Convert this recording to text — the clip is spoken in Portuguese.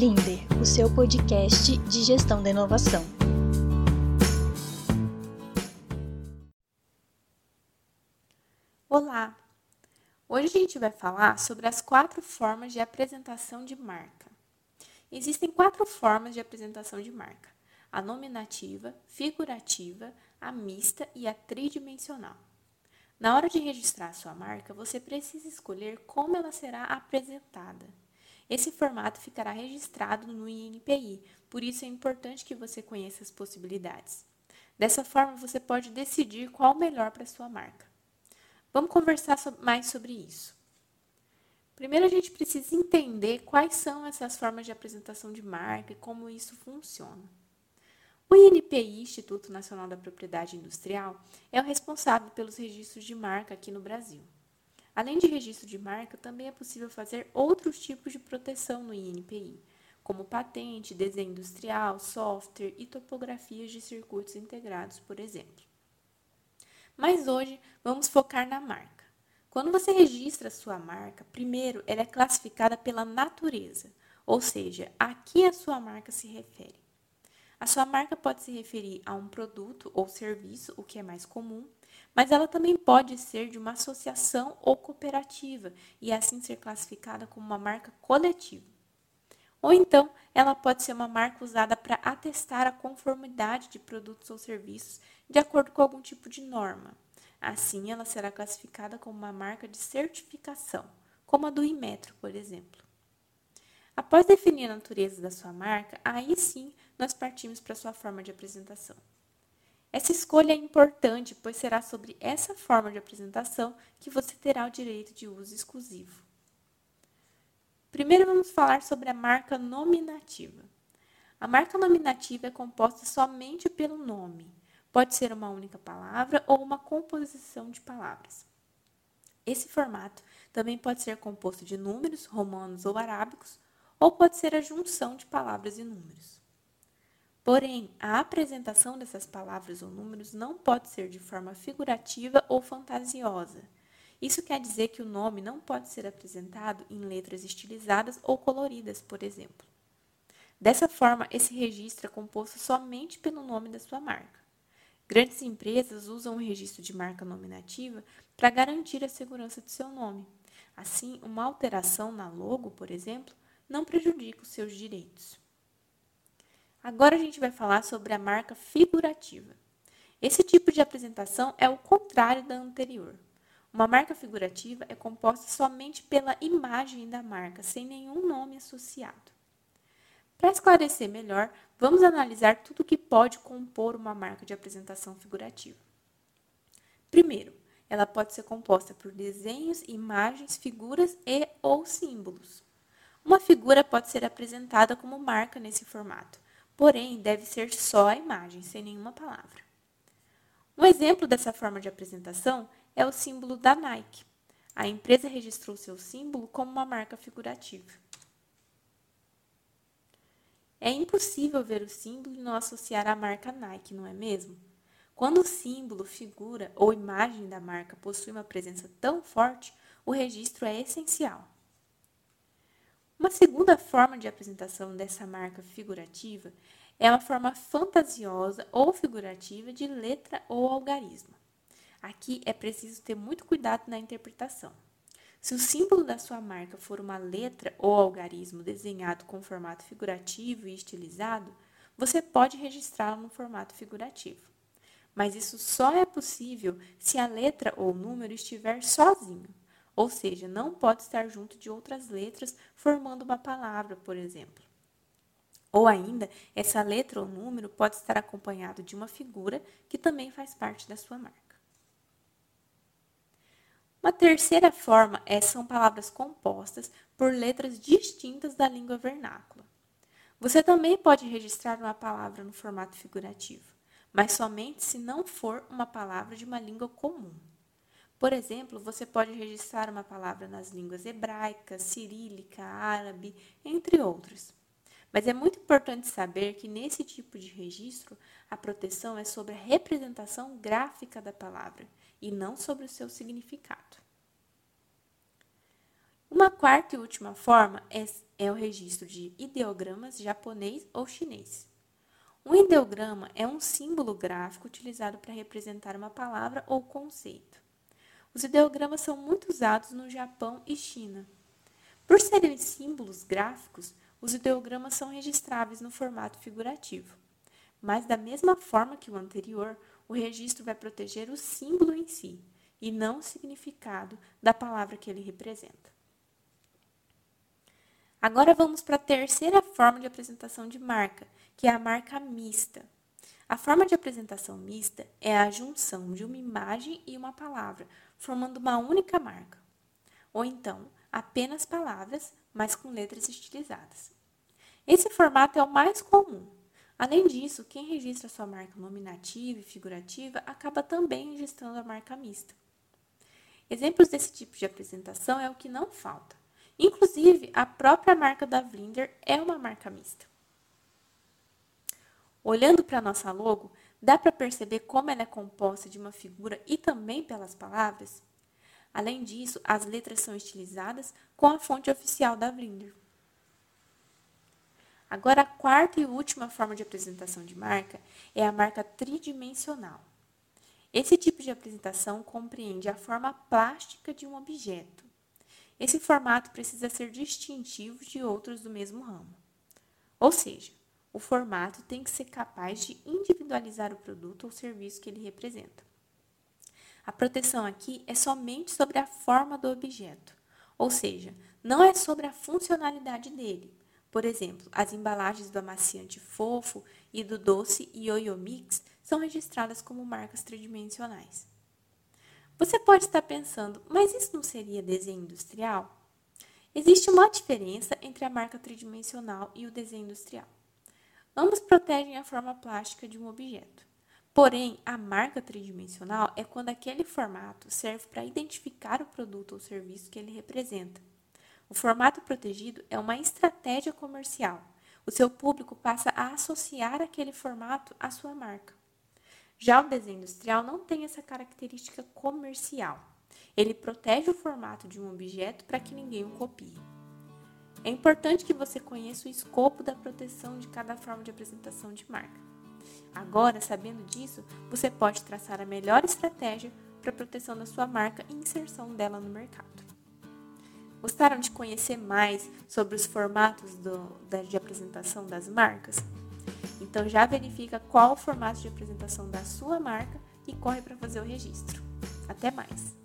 Blinder, o seu podcast de gestão da inovação. Olá! Hoje a gente vai falar sobre as quatro formas de apresentação de marca. Existem quatro formas de apresentação de marca: a nominativa, figurativa, a mista e a tridimensional. Na hora de registrar sua marca, você precisa escolher como ela será apresentada. Esse formato ficará registrado no INPI, por isso é importante que você conheça as possibilidades. Dessa forma, você pode decidir qual o melhor para sua marca. Vamos conversar mais sobre isso. Primeiro, a gente precisa entender quais são essas formas de apresentação de marca e como isso funciona. O INPI, Instituto Nacional da Propriedade Industrial, é o responsável pelos registros de marca aqui no Brasil. Além de registro de marca, também é possível fazer outros tipos de proteção no INPI, como patente, desenho industrial, software e topografias de circuitos integrados, por exemplo. Mas hoje vamos focar na marca. Quando você registra a sua marca, primeiro ela é classificada pela natureza, ou seja, a que a sua marca se refere. A sua marca pode se referir a um produto ou serviço, o que é mais comum, mas ela também pode ser de uma associação ou cooperativa e assim ser classificada como uma marca coletiva. Ou então, ela pode ser uma marca usada para atestar a conformidade de produtos ou serviços de acordo com algum tipo de norma. Assim, ela será classificada como uma marca de certificação, como a do Inmetro, por exemplo. Após definir a natureza da sua marca, aí sim nós partimos para a sua forma de apresentação. Essa escolha é importante, pois será sobre essa forma de apresentação que você terá o direito de uso exclusivo. Primeiro vamos falar sobre a marca nominativa. A marca nominativa é composta somente pelo nome. Pode ser uma única palavra ou uma composição de palavras. Esse formato também pode ser composto de números romanos ou arábicos ou pode ser a junção de palavras e números. Porém, a apresentação dessas palavras ou números não pode ser de forma figurativa ou fantasiosa. Isso quer dizer que o nome não pode ser apresentado em letras estilizadas ou coloridas, por exemplo. Dessa forma, esse registro é composto somente pelo nome da sua marca. Grandes empresas usam o registro de marca nominativa para garantir a segurança de seu nome. Assim, uma alteração na logo, por exemplo, não prejudica os seus direitos. Agora a gente vai falar sobre a marca figurativa. Esse tipo de apresentação é o contrário da anterior. Uma marca figurativa é composta somente pela imagem da marca, sem nenhum nome associado. Para esclarecer melhor, vamos analisar tudo o que pode compor uma marca de apresentação figurativa. Primeiro, ela pode ser composta por desenhos, imagens, figuras e ou símbolos. Uma figura pode ser apresentada como marca nesse formato, porém deve ser só a imagem, sem nenhuma palavra. Um exemplo dessa forma de apresentação é o símbolo da Nike. A empresa registrou seu símbolo como uma marca figurativa. É impossível ver o símbolo e não associar a marca Nike, não é mesmo? Quando o símbolo, figura ou imagem da marca possui uma presença tão forte, o registro é essencial. Uma segunda forma de apresentação dessa marca figurativa é uma forma fantasiosa ou figurativa de letra ou algarismo. Aqui é preciso ter muito cuidado na interpretação. Se o símbolo da sua marca for uma letra ou algarismo desenhado com formato figurativo e estilizado, você pode registrá-lo no formato figurativo. Mas isso só é possível se a letra ou número estiver sozinho ou seja, não pode estar junto de outras letras formando uma palavra, por exemplo. Ou ainda, essa letra ou número pode estar acompanhado de uma figura que também faz parte da sua marca. Uma terceira forma é, são palavras compostas por letras distintas da língua vernácula. Você também pode registrar uma palavra no formato figurativo, mas somente se não for uma palavra de uma língua comum. Por exemplo, você pode registrar uma palavra nas línguas hebraica, cirílica, árabe, entre outras. Mas é muito importante saber que nesse tipo de registro, a proteção é sobre a representação gráfica da palavra e não sobre o seu significado. Uma quarta e última forma é, é o registro de ideogramas japonês ou chinês. Um ideograma é um símbolo gráfico utilizado para representar uma palavra ou conceito. Os ideogramas são muito usados no Japão e China. Por serem símbolos gráficos, os ideogramas são registráveis no formato figurativo. Mas, da mesma forma que o anterior, o registro vai proteger o símbolo em si e não o significado da palavra que ele representa. Agora vamos para a terceira forma de apresentação de marca, que é a marca mista. A forma de apresentação mista é a junção de uma imagem e uma palavra, formando uma única marca. Ou então, apenas palavras, mas com letras estilizadas. Esse formato é o mais comum. Além disso, quem registra sua marca nominativa e figurativa acaba também registrando a marca mista. Exemplos desse tipo de apresentação é o que não falta. Inclusive, a própria marca da Vlinder é uma marca mista. Olhando para a nossa logo, dá para perceber como ela é composta de uma figura e também pelas palavras? Além disso, as letras são estilizadas com a fonte oficial da Vlinder. Agora, a quarta e última forma de apresentação de marca é a marca tridimensional. Esse tipo de apresentação compreende a forma plástica de um objeto, esse formato precisa ser distintivo de outros do mesmo ramo. Ou seja, o formato tem que ser capaz de individualizar o produto ou serviço que ele representa. A proteção aqui é somente sobre a forma do objeto, ou seja, não é sobre a funcionalidade dele. Por exemplo, as embalagens do amaciante fofo e do doce Yoyo Mix são registradas como marcas tridimensionais. Você pode estar pensando, mas isso não seria desenho industrial? Existe uma diferença entre a marca tridimensional e o desenho industrial. Ambos protegem a forma plástica de um objeto. Porém, a marca tridimensional é quando aquele formato serve para identificar o produto ou serviço que ele representa. O formato protegido é uma estratégia comercial. O seu público passa a associar aquele formato à sua marca. Já o desenho industrial não tem essa característica comercial. Ele protege o formato de um objeto para que ninguém o copie. É importante que você conheça o escopo da proteção de cada forma de apresentação de marca. Agora, sabendo disso, você pode traçar a melhor estratégia para a proteção da sua marca e inserção dela no mercado. Gostaram de conhecer mais sobre os formatos do, de apresentação das marcas? Então já verifica qual o formato de apresentação da sua marca e corre para fazer o registro. Até mais!